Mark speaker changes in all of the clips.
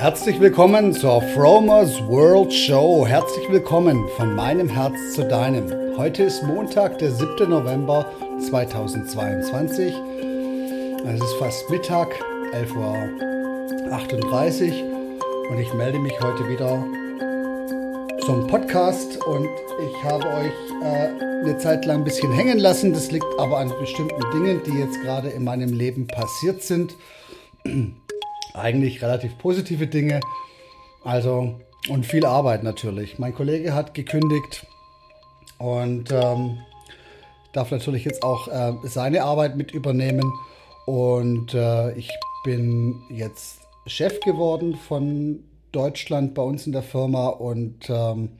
Speaker 1: Herzlich willkommen zur Fromers World Show. Herzlich willkommen von meinem Herz zu deinem. Heute ist Montag, der 7. November 2022. Es ist fast Mittag, 11.38 Uhr und ich melde mich heute wieder zum Podcast und ich habe euch äh, eine Zeit lang ein bisschen hängen lassen. Das liegt aber an bestimmten Dingen, die jetzt gerade in meinem Leben passiert sind eigentlich relativ positive Dinge. Also, und viel Arbeit natürlich. Mein Kollege hat gekündigt und ähm, darf natürlich jetzt auch äh, seine Arbeit mit übernehmen. Und äh, ich bin jetzt Chef geworden von Deutschland bei uns in der Firma und ähm,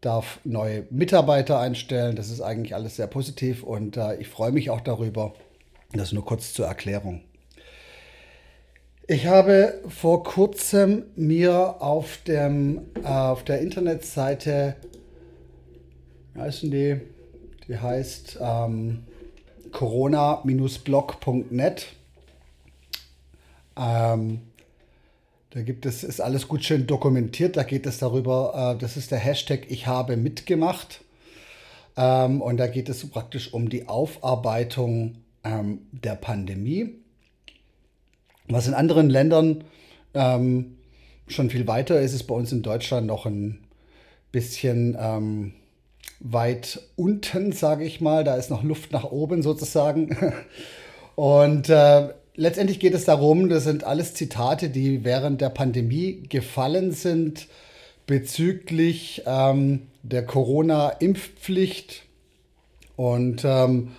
Speaker 1: darf neue Mitarbeiter einstellen. Das ist eigentlich alles sehr positiv und äh, ich freue mich auch darüber. Das nur kurz zur Erklärung. Ich habe vor kurzem mir auf, dem, äh, auf der Internetseite, wie heißt die? Die heißt ähm, corona-blog.net. Ähm, da gibt es, ist alles gut schön dokumentiert. Da geht es darüber, äh, das ist der Hashtag Ich habe mitgemacht. Ähm, und da geht es praktisch um die Aufarbeitung ähm, der Pandemie. Was in anderen Ländern ähm, schon viel weiter ist, ist bei uns in Deutschland noch ein bisschen ähm, weit unten, sage ich mal. Da ist noch Luft nach oben sozusagen. Und äh, letztendlich geht es darum, das sind alles Zitate, die während der Pandemie gefallen sind bezüglich ähm, der Corona-Impfpflicht und ähm,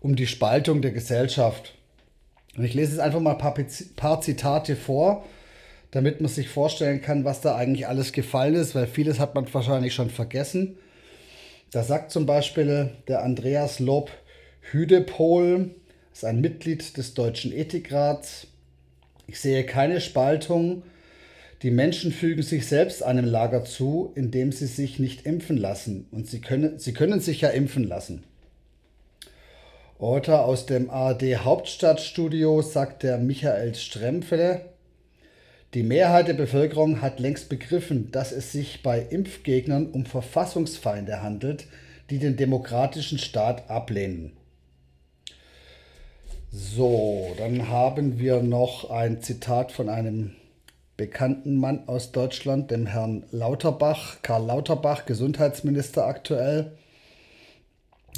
Speaker 1: um die Spaltung der Gesellschaft. Und ich lese jetzt einfach mal ein paar, paar Zitate vor, damit man sich vorstellen kann, was da eigentlich alles gefallen ist, weil vieles hat man wahrscheinlich schon vergessen. Da sagt zum Beispiel der Andreas Lob Hüdepol, ist ein Mitglied des Deutschen Ethikrats. Ich sehe keine Spaltung. Die Menschen fügen sich selbst einem Lager zu, indem sie sich nicht impfen lassen. Und sie können, sie können sich ja impfen lassen. Oder aus dem ARD Hauptstadtstudio sagt der Michael Strempfele, die Mehrheit der Bevölkerung hat längst begriffen, dass es sich bei Impfgegnern um Verfassungsfeinde handelt, die den demokratischen Staat ablehnen. So, dann haben wir noch ein Zitat von einem bekannten Mann aus Deutschland, dem Herrn Lauterbach, Karl Lauterbach, Gesundheitsminister aktuell.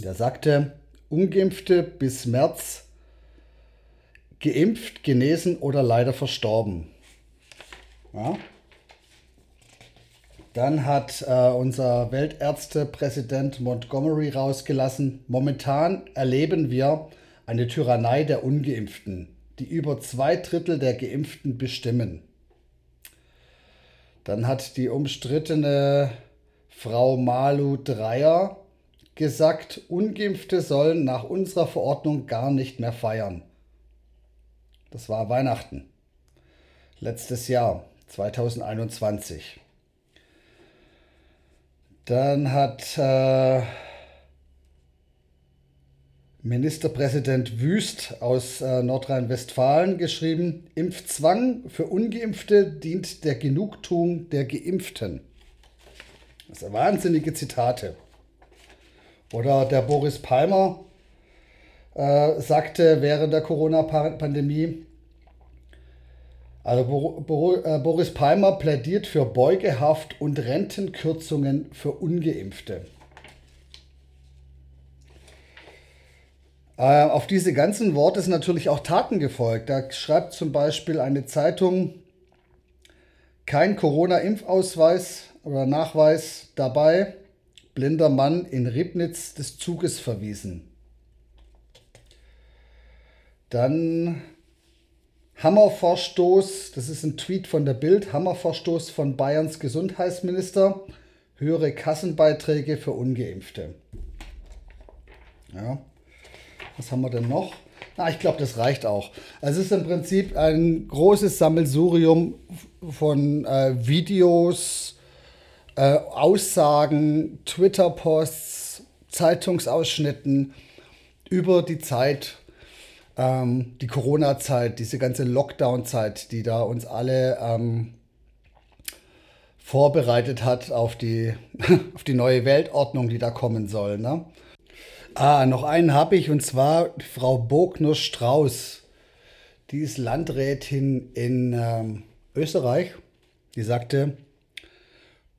Speaker 1: Der sagte, Ungeimpfte bis März geimpft, genesen oder leider verstorben. Ja. Dann hat äh, unser Weltärztepräsident Montgomery rausgelassen, momentan erleben wir eine Tyrannei der ungeimpften, die über zwei Drittel der geimpften bestimmen. Dann hat die umstrittene Frau Malu Dreyer gesagt, ungeimpfte sollen nach unserer Verordnung gar nicht mehr feiern. Das war Weihnachten. Letztes Jahr, 2021. Dann hat äh, Ministerpräsident Wüst aus äh, Nordrhein-Westfalen geschrieben, Impfzwang für ungeimpfte dient der Genugtuung der Geimpften. Das sind wahnsinnige Zitate. Oder der Boris Palmer äh, sagte während der Corona-Pandemie, also Bo Bo äh, Boris Palmer plädiert für Beugehaft und Rentenkürzungen für ungeimpfte. Äh, auf diese ganzen Worte sind natürlich auch Taten gefolgt. Da schreibt zum Beispiel eine Zeitung, kein Corona-Impfausweis oder Nachweis dabei blinder Mann in Ribnitz des Zuges verwiesen. Dann Hammervorstoß, das ist ein Tweet von der Bild, Hammervorstoß von Bayerns Gesundheitsminister, höhere Kassenbeiträge für ungeimpfte. Ja, was haben wir denn noch? Na, ich glaube, das reicht auch. Es ist im Prinzip ein großes Sammelsurium von äh, Videos, äh, Aussagen, Twitter-Posts, Zeitungsausschnitten über die Zeit, ähm, die Corona-Zeit, diese ganze Lockdown-Zeit, die da uns alle ähm, vorbereitet hat auf die, auf die neue Weltordnung, die da kommen soll. Ne? Ah, noch einen habe ich und zwar Frau Bogner-Strauß. Die ist Landrätin in ähm, Österreich. Die sagte,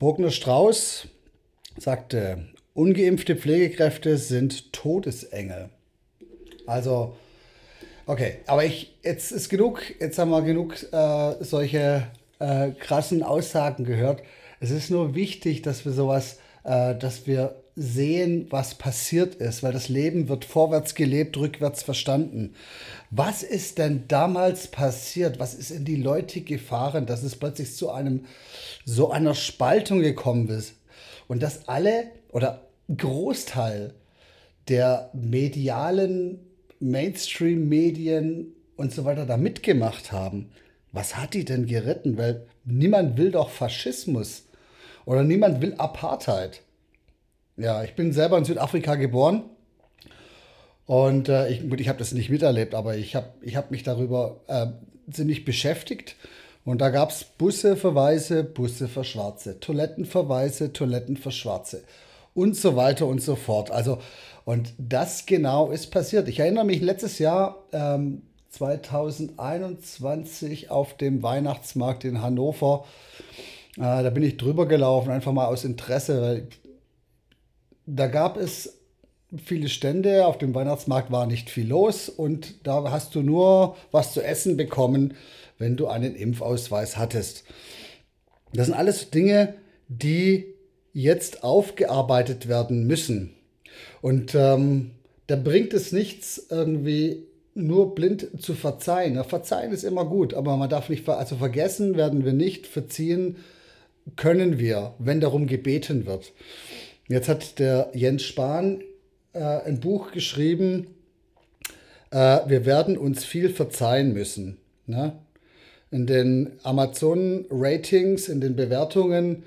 Speaker 1: Bogner-Strauß sagte, ungeimpfte Pflegekräfte sind Todesengel. Also, okay, aber ich, jetzt ist genug, jetzt haben wir genug äh, solche äh, krassen Aussagen gehört. Es ist nur wichtig, dass wir sowas, äh, dass wir sehen, was passiert ist, weil das Leben wird vorwärts gelebt, rückwärts verstanden. Was ist denn damals passiert? Was ist in die Leute gefahren, dass es plötzlich zu einem so einer Spaltung gekommen ist und dass alle oder Großteil der medialen Mainstream-Medien und so weiter da mitgemacht haben? Was hat die denn geritten? Weil niemand will doch Faschismus oder niemand will Apartheid. Ja, ich bin selber in Südafrika geboren und äh, ich, ich habe das nicht miterlebt, aber ich habe ich hab mich darüber äh, ziemlich beschäftigt. Und da gab es Busse für Weiße, Busse für Schwarze, Toiletten für Weiße, Toiletten für Schwarze und so weiter und so fort. Also, und das genau ist passiert. Ich erinnere mich letztes Jahr, ähm, 2021 auf dem Weihnachtsmarkt in Hannover. Äh, da bin ich drüber gelaufen, einfach mal aus Interesse, weil da gab es viele Stände, auf dem Weihnachtsmarkt war nicht viel los und da hast du nur was zu essen bekommen, wenn du einen Impfausweis hattest. Das sind alles Dinge, die jetzt aufgearbeitet werden müssen. Und ähm, da bringt es nichts, irgendwie nur blind zu verzeihen. Verzeihen ist immer gut, aber man darf nicht, ver also vergessen werden wir nicht, verziehen können wir, wenn darum gebeten wird. Jetzt hat der Jens Spahn äh, ein Buch geschrieben, äh, wir werden uns viel verzeihen müssen. Ne? In den Amazon-Ratings, in den Bewertungen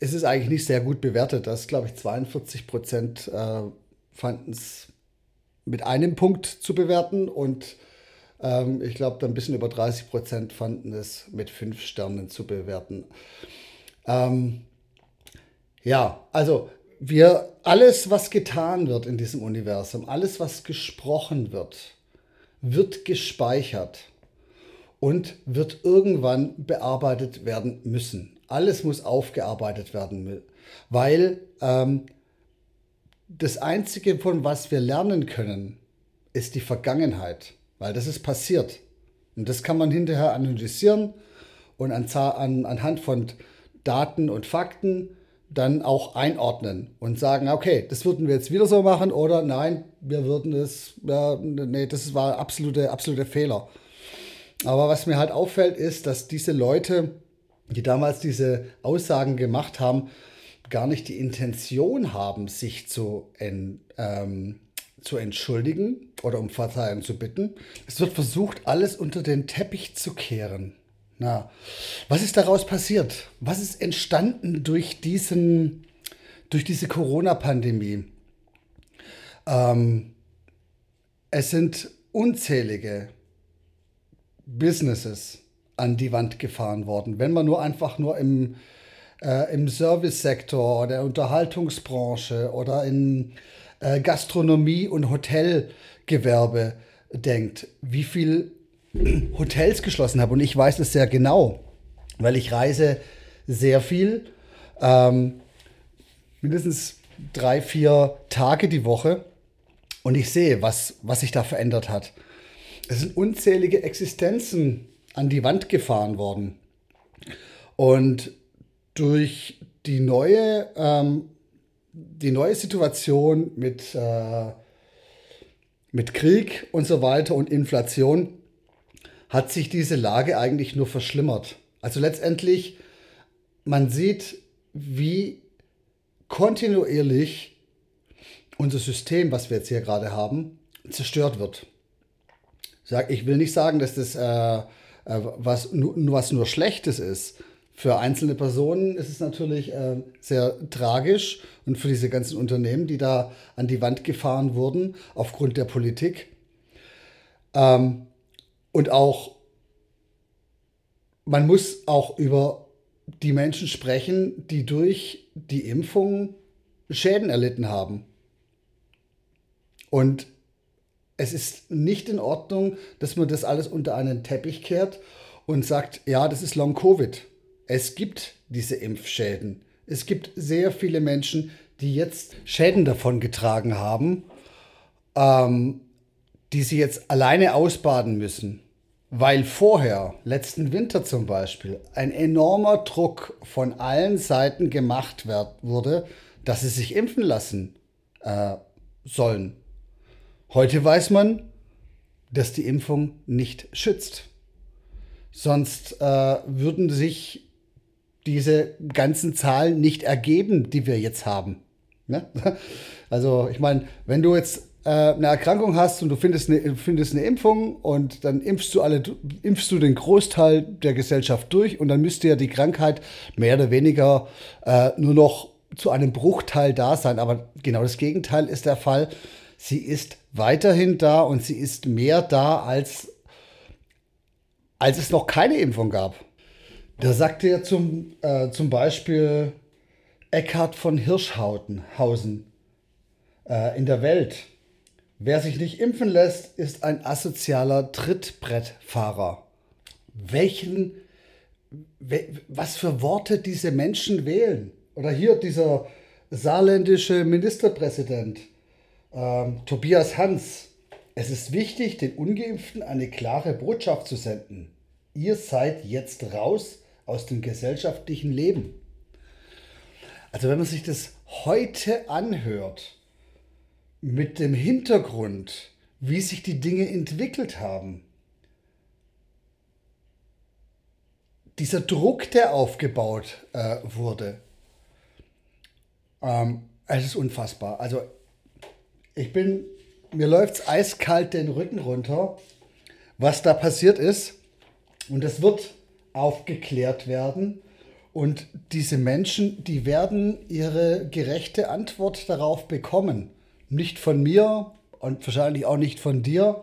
Speaker 1: ist es eigentlich nicht sehr gut bewertet. Das, glaube ich, 42 Prozent äh, fanden es mit einem Punkt zu bewerten und ähm, ich glaube, ein bisschen über 30 Prozent fanden es mit fünf Sternen zu bewerten. Ähm, ja, also wir, alles, was getan wird in diesem Universum, alles, was gesprochen wird, wird gespeichert und wird irgendwann bearbeitet werden müssen. Alles muss aufgearbeitet werden, weil ähm, das Einzige, von was wir lernen können, ist die Vergangenheit, weil das ist passiert. Und das kann man hinterher analysieren und an, an, anhand von Daten und Fakten dann auch einordnen und sagen, okay, das würden wir jetzt wieder so machen oder nein, wir würden es, ja, nee, das war absolute, absolute Fehler. Aber was mir halt auffällt, ist, dass diese Leute, die damals diese Aussagen gemacht haben, gar nicht die Intention haben, sich zu, en, ähm, zu entschuldigen oder um Verzeihung zu bitten. Es wird versucht, alles unter den Teppich zu kehren. Na, was ist daraus passiert? Was ist entstanden durch, diesen, durch diese Corona-Pandemie? Ähm, es sind unzählige Businesses an die Wand gefahren worden. Wenn man nur einfach nur im, äh, im Service-Sektor oder der Unterhaltungsbranche oder in äh, Gastronomie und Hotelgewerbe denkt, wie viel Hotels geschlossen habe. Und ich weiß es sehr genau, weil ich reise sehr viel, ähm, mindestens drei, vier Tage die Woche. Und ich sehe, was, was sich da verändert hat. Es sind unzählige Existenzen an die Wand gefahren worden. Und durch die neue, ähm, die neue Situation mit, äh, mit Krieg und so weiter und Inflation hat sich diese Lage eigentlich nur verschlimmert. Also letztendlich, man sieht, wie kontinuierlich unser System, was wir jetzt hier gerade haben, zerstört wird. Ich will nicht sagen, dass das äh, äh, was, was nur Schlechtes ist. Für einzelne Personen ist es natürlich äh, sehr tragisch und für diese ganzen Unternehmen, die da an die Wand gefahren wurden aufgrund der Politik. Ähm, und auch, man muss auch über die Menschen sprechen, die durch die Impfung Schäden erlitten haben. Und es ist nicht in Ordnung, dass man das alles unter einen Teppich kehrt und sagt, ja, das ist Long-Covid. Es gibt diese Impfschäden. Es gibt sehr viele Menschen, die jetzt Schäden davon getragen haben, ähm, die sie jetzt alleine ausbaden müssen. Weil vorher, letzten Winter zum Beispiel, ein enormer Druck von allen Seiten gemacht werd, wurde, dass sie sich impfen lassen äh, sollen. Heute weiß man, dass die Impfung nicht schützt. Sonst äh, würden sich diese ganzen Zahlen nicht ergeben, die wir jetzt haben. Ne? Also ich meine, wenn du jetzt eine Erkrankung hast und du findest eine, findest eine Impfung und dann impfst du alle, impfst du den Großteil der Gesellschaft durch und dann müsste ja die Krankheit mehr oder weniger äh, nur noch zu einem Bruchteil da sein. Aber genau das Gegenteil ist der Fall. Sie ist weiterhin da und sie ist mehr da, als, als es noch keine Impfung gab. Da sagte ja zum, äh, zum Beispiel Eckhard von Hirschhausen äh, in der Welt. Wer sich nicht impfen lässt, ist ein asozialer Trittbrettfahrer. Welchen, we, was für Worte diese Menschen wählen. Oder hier dieser saarländische Ministerpräsident ähm, Tobias Hans. Es ist wichtig, den Ungeimpften eine klare Botschaft zu senden. Ihr seid jetzt raus aus dem gesellschaftlichen Leben. Also wenn man sich das heute anhört, mit dem Hintergrund, wie sich die Dinge entwickelt haben, dieser Druck, der aufgebaut äh, wurde, ähm, es ist unfassbar. Also ich bin, mir läuft es eiskalt den Rücken runter, was da passiert ist. Und es wird aufgeklärt werden. Und diese Menschen, die werden ihre gerechte Antwort darauf bekommen. Nicht von mir und wahrscheinlich auch nicht von dir,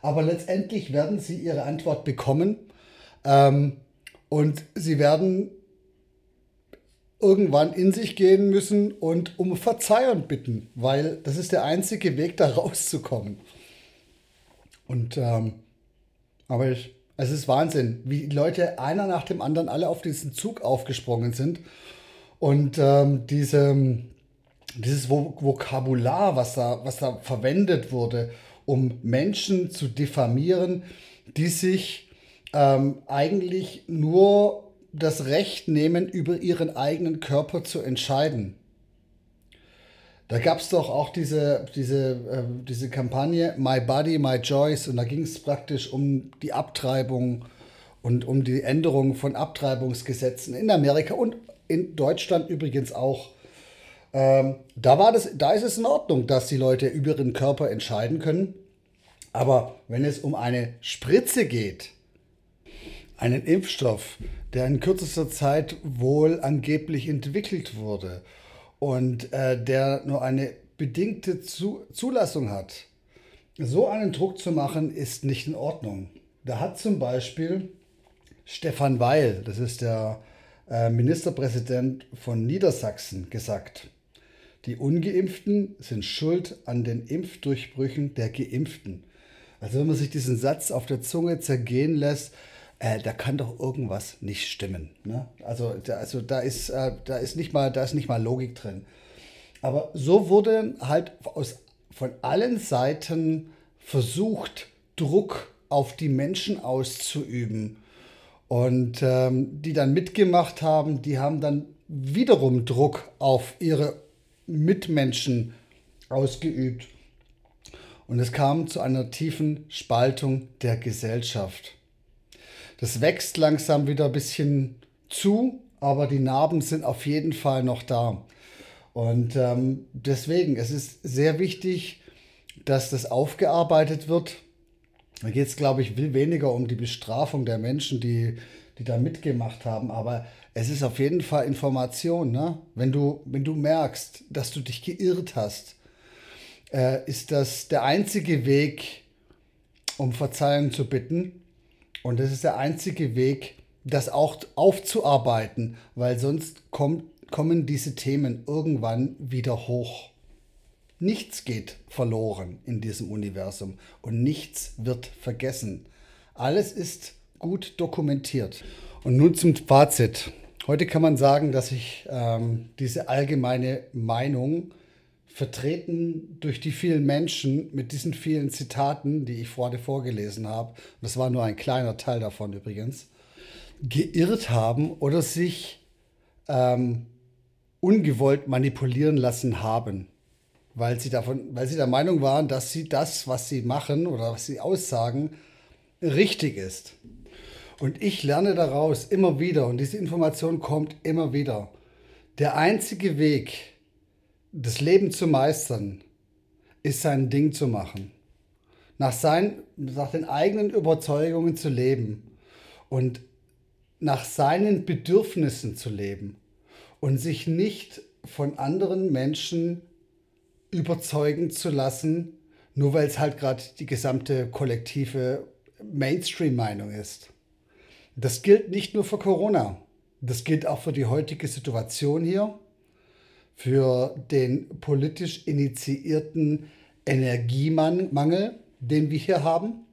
Speaker 1: aber letztendlich werden sie ihre Antwort bekommen. Ähm, und sie werden irgendwann in sich gehen müssen und um Verzeihung bitten, weil das ist der einzige Weg, da rauszukommen. Und ähm, aber ich, es ist Wahnsinn, wie Leute einer nach dem anderen alle auf diesen Zug aufgesprungen sind. Und ähm, diese, dieses Vokabular, was da, was da verwendet wurde, um Menschen zu diffamieren, die sich ähm, eigentlich nur das Recht nehmen, über ihren eigenen Körper zu entscheiden. Da gab es doch auch diese, diese, äh, diese Kampagne My Body, My Choice und da ging es praktisch um die Abtreibung und um die Änderung von Abtreibungsgesetzen in Amerika und in Deutschland übrigens auch. Ähm, da, war das, da ist es in Ordnung, dass die Leute über ihren Körper entscheiden können. Aber wenn es um eine Spritze geht, einen Impfstoff, der in kürzester Zeit wohl angeblich entwickelt wurde und äh, der nur eine bedingte Zu Zulassung hat. So einen Druck zu machen, ist nicht in Ordnung. Da hat zum Beispiel Stefan Weil, das ist der äh, Ministerpräsident von Niedersachsen, gesagt, die ungeimpften sind schuld an den Impfdurchbrüchen der geimpften. Also wenn man sich diesen Satz auf der Zunge zergehen lässt, äh, da kann doch irgendwas nicht stimmen. Ne? Also, da, also da, ist, äh, da, ist nicht mal, da ist nicht mal Logik drin. Aber so wurde halt aus, von allen Seiten versucht, Druck auf die Menschen auszuüben. Und ähm, die dann mitgemacht haben, die haben dann wiederum Druck auf ihre Mitmenschen ausgeübt. Und es kam zu einer tiefen Spaltung der Gesellschaft. Das wächst langsam wieder ein bisschen zu, aber die Narben sind auf jeden Fall noch da. Und ähm, deswegen, es ist sehr wichtig, dass das aufgearbeitet wird. Da geht es, glaube ich, viel weniger um die Bestrafung der Menschen, die, die da mitgemacht haben, aber es ist auf jeden Fall Information. Ne? Wenn, du, wenn du merkst, dass du dich geirrt hast, äh, ist das der einzige Weg, um Verzeihung zu bitten. Und das ist der einzige Weg, das auch aufzuarbeiten, weil sonst kommt, kommen diese Themen irgendwann wieder hoch. Nichts geht verloren in diesem Universum und nichts wird vergessen. Alles ist gut dokumentiert. Und nun zum Fazit. Heute kann man sagen, dass ich ähm, diese allgemeine Meinung vertreten durch die vielen Menschen mit diesen vielen Zitaten, die ich gerade vorgelesen habe, das war nur ein kleiner Teil davon übrigens, geirrt haben oder sich ähm, ungewollt manipulieren lassen haben, weil sie, davon, weil sie der Meinung waren, dass sie das, was sie machen oder was sie aussagen, richtig ist. Und ich lerne daraus immer wieder und diese Information kommt immer wieder. Der einzige Weg, das Leben zu meistern, ist sein Ding zu machen. Nach, sein, nach den eigenen Überzeugungen zu leben und nach seinen Bedürfnissen zu leben und sich nicht von anderen Menschen überzeugen zu lassen, nur weil es halt gerade die gesamte kollektive Mainstream-Meinung ist. Das gilt nicht nur für Corona. Das gilt auch für die heutige Situation hier, für den politisch initiierten Energiemangel, den wir hier haben.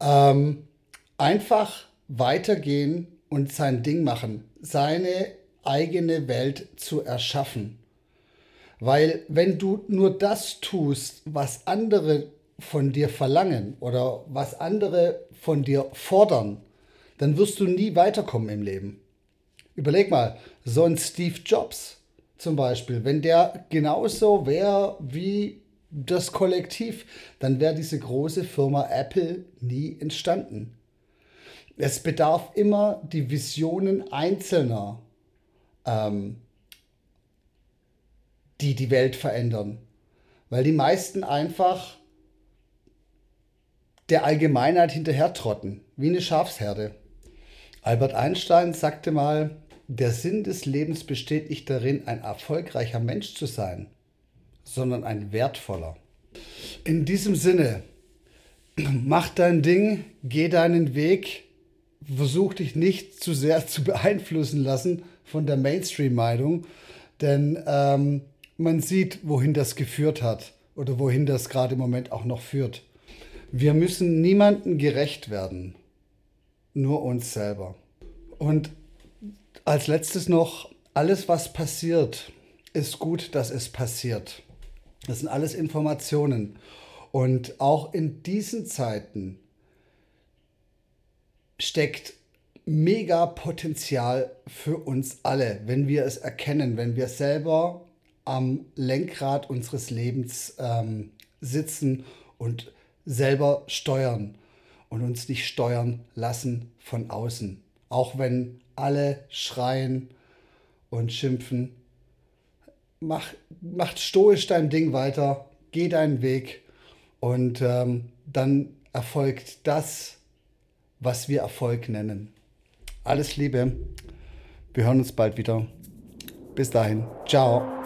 Speaker 1: Ähm, einfach weitergehen und sein Ding machen, seine eigene Welt zu erschaffen. Weil wenn du nur das tust, was andere von dir verlangen oder was andere von dir fordern, dann wirst du nie weiterkommen im Leben. Überleg mal, so ein Steve Jobs zum Beispiel, wenn der genauso wäre wie das Kollektiv, dann wäre diese große Firma Apple nie entstanden. Es bedarf immer die Visionen Einzelner, ähm, die die Welt verändern. Weil die meisten einfach der Allgemeinheit hinterhertrotten, wie eine Schafsherde. Albert Einstein sagte mal, der Sinn des Lebens besteht nicht darin, ein erfolgreicher Mensch zu sein, sondern ein wertvoller. In diesem Sinne, mach dein Ding, geh deinen Weg, versuch dich nicht zu sehr zu beeinflussen lassen von der Mainstream-Meinung, denn ähm, man sieht, wohin das geführt hat oder wohin das gerade im Moment auch noch führt. Wir müssen niemandem gerecht werden nur uns selber. Und als letztes noch, alles, was passiert, ist gut, dass es passiert. Das sind alles Informationen. Und auch in diesen Zeiten steckt mega Potenzial für uns alle, wenn wir es erkennen, wenn wir selber am Lenkrad unseres Lebens ähm, sitzen und selber steuern und uns nicht steuern lassen von außen. Auch wenn alle schreien und schimpfen. Mach, mach stoisch dein Ding weiter, geh deinen Weg und ähm, dann erfolgt das, was wir Erfolg nennen. Alles Liebe, wir hören uns bald wieder. Bis dahin, ciao.